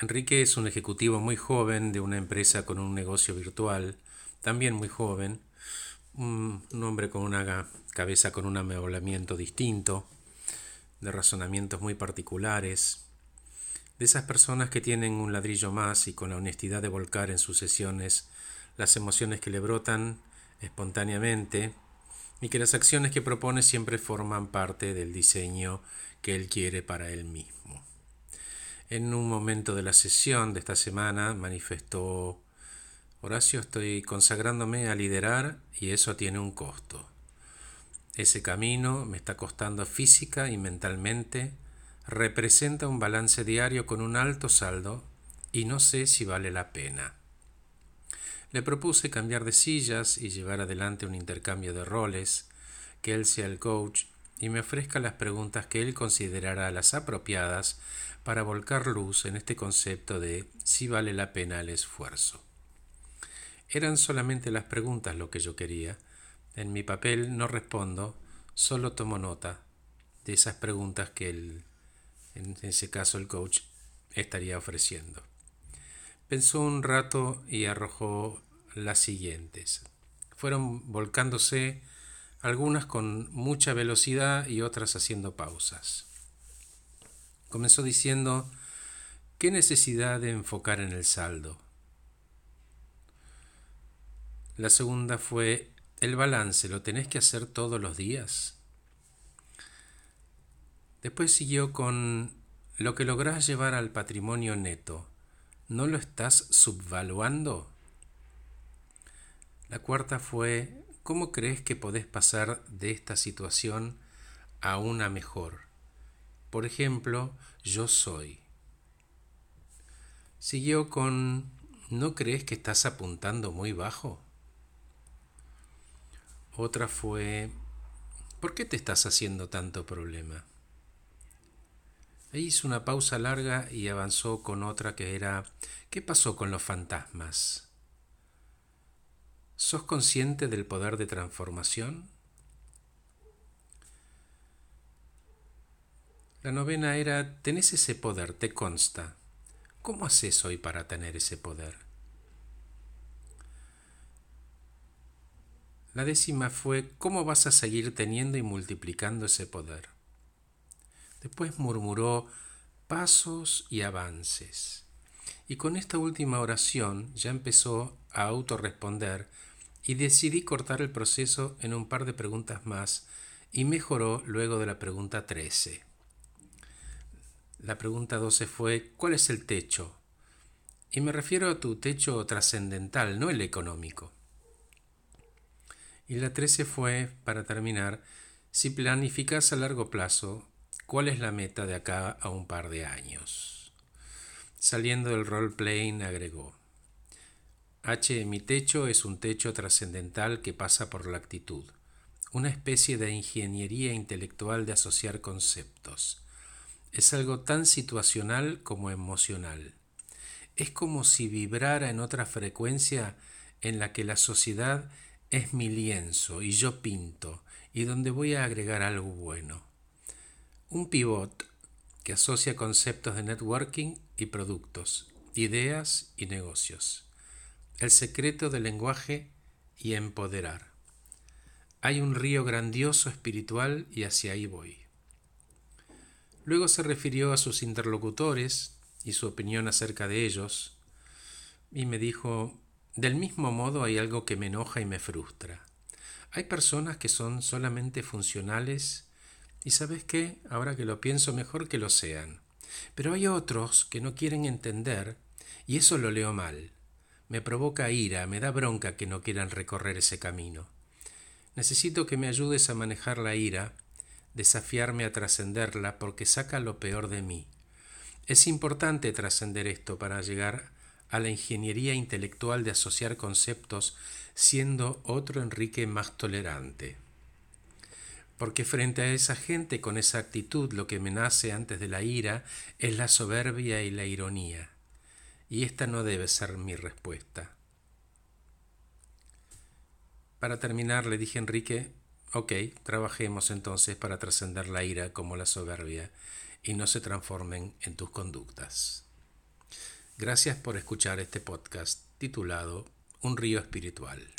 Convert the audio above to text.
Enrique es un ejecutivo muy joven de una empresa con un negocio virtual, también muy joven, un, hombre con una cabeza con un amoblamiento distinto, de razonamientos muy particulares, de esas personas que tienen un ladrillo más y con la honestidad de volcar en sus sesiones las emociones que le brotan espontáneamente y que las acciones que propone siempre forman parte del diseño que él quiere para él mismo. En un momento de la sesión de esta semana manifestó, Horacio, estoy consagrándome a liderar y eso tiene un costo. Ese camino me está costando física y mentalmente, representa un balance diario con un alto saldo y no sé si vale la pena. Le propuse cambiar de sillas y llevar adelante un intercambio de roles, que él sea el coach y me ofrezca las preguntas que él considerará las apropiadas para volcar luz en este concepto de si vale la pena el esfuerzo. Eran solamente las preguntas lo que yo quería. En mi papel no respondo, solo tomo nota de esas preguntas que él, en ese caso el coach, estaría ofreciendo. Pensó un rato y arrojó las siguientes. Fueron volcándose algunas con mucha velocidad y otras haciendo pausas. Comenzó diciendo, ¿qué necesidad de enfocar en el saldo? La segunda fue, el balance, ¿lo tenés que hacer todos los días? Después siguió con, lo que lográs llevar al patrimonio neto, ¿no lo estás subvaluando? La cuarta fue, ¿cómo crees que podés pasar de esta situación a una mejor? Por ejemplo, yo soy. Siguió con ¿No crees que estás apuntando muy bajo? Otra fue ¿Por qué te estás haciendo tanto problema? E hizo una pausa larga y avanzó con otra que era ¿Qué pasó con los fantasmas? ¿Sos consciente del poder de transformación? La novena era, tenés ese poder, te consta. ¿Cómo haces hoy para tener ese poder? La décima fue, ¿cómo vas a seguir teniendo y multiplicando ese poder? Después murmuró, pasos y avances. Y con esta última oración ya empezó a autorresponder y decidí cortar el proceso en un par de preguntas más y mejoró luego de la pregunta 13. La pregunta 12 fue ¿cuál es el techo? Y me refiero a tu techo trascendental, no el económico. Y la 13 fue, para terminar, si planificas a largo plazo, ¿cuál es la meta de acá a un par de años? Saliendo del role-playing agregó, H, mi techo es un techo trascendental que pasa por la actitud, una especie de ingeniería intelectual de asociar conceptos es algo tan situacional como emocional. Es como si vibrara en otra frecuencia en la que la sociedad es mi lienzo y yo pinto y donde voy a agregar algo bueno. Un pivot que asocia conceptos de networking y productos, ideas y negocios. El secreto del lenguaje y empoderar. Hay un río grandioso espiritual y hacia ahí voy. Luego se refirió a sus interlocutores y su opinión acerca de ellos, y me dijo, del mismo modo hay algo que me enoja y me frustra. Hay personas que son solamente funcionales y sabes qué, ahora que lo pienso mejor que lo sean. Pero hay otros que no quieren entender y eso lo leo mal. Me provoca ira, me da bronca que no quieran recorrer ese camino. Necesito que me ayudes a manejar la ira desafiarme a trascenderla porque saca lo peor de mí. Es importante trascender esto para llegar a la ingeniería intelectual de asociar conceptos siendo otro Enrique más tolerante. Porque frente a esa gente con esa actitud lo que me nace antes de la ira es la soberbia y la ironía. Y esta no debe ser mi respuesta. Para terminar le dije a Enrique, Ok, trabajemos entonces para trascender la ira como la soberbia y no se transformen en tus conductas. Gracias por escuchar este podcast titulado Un río espiritual.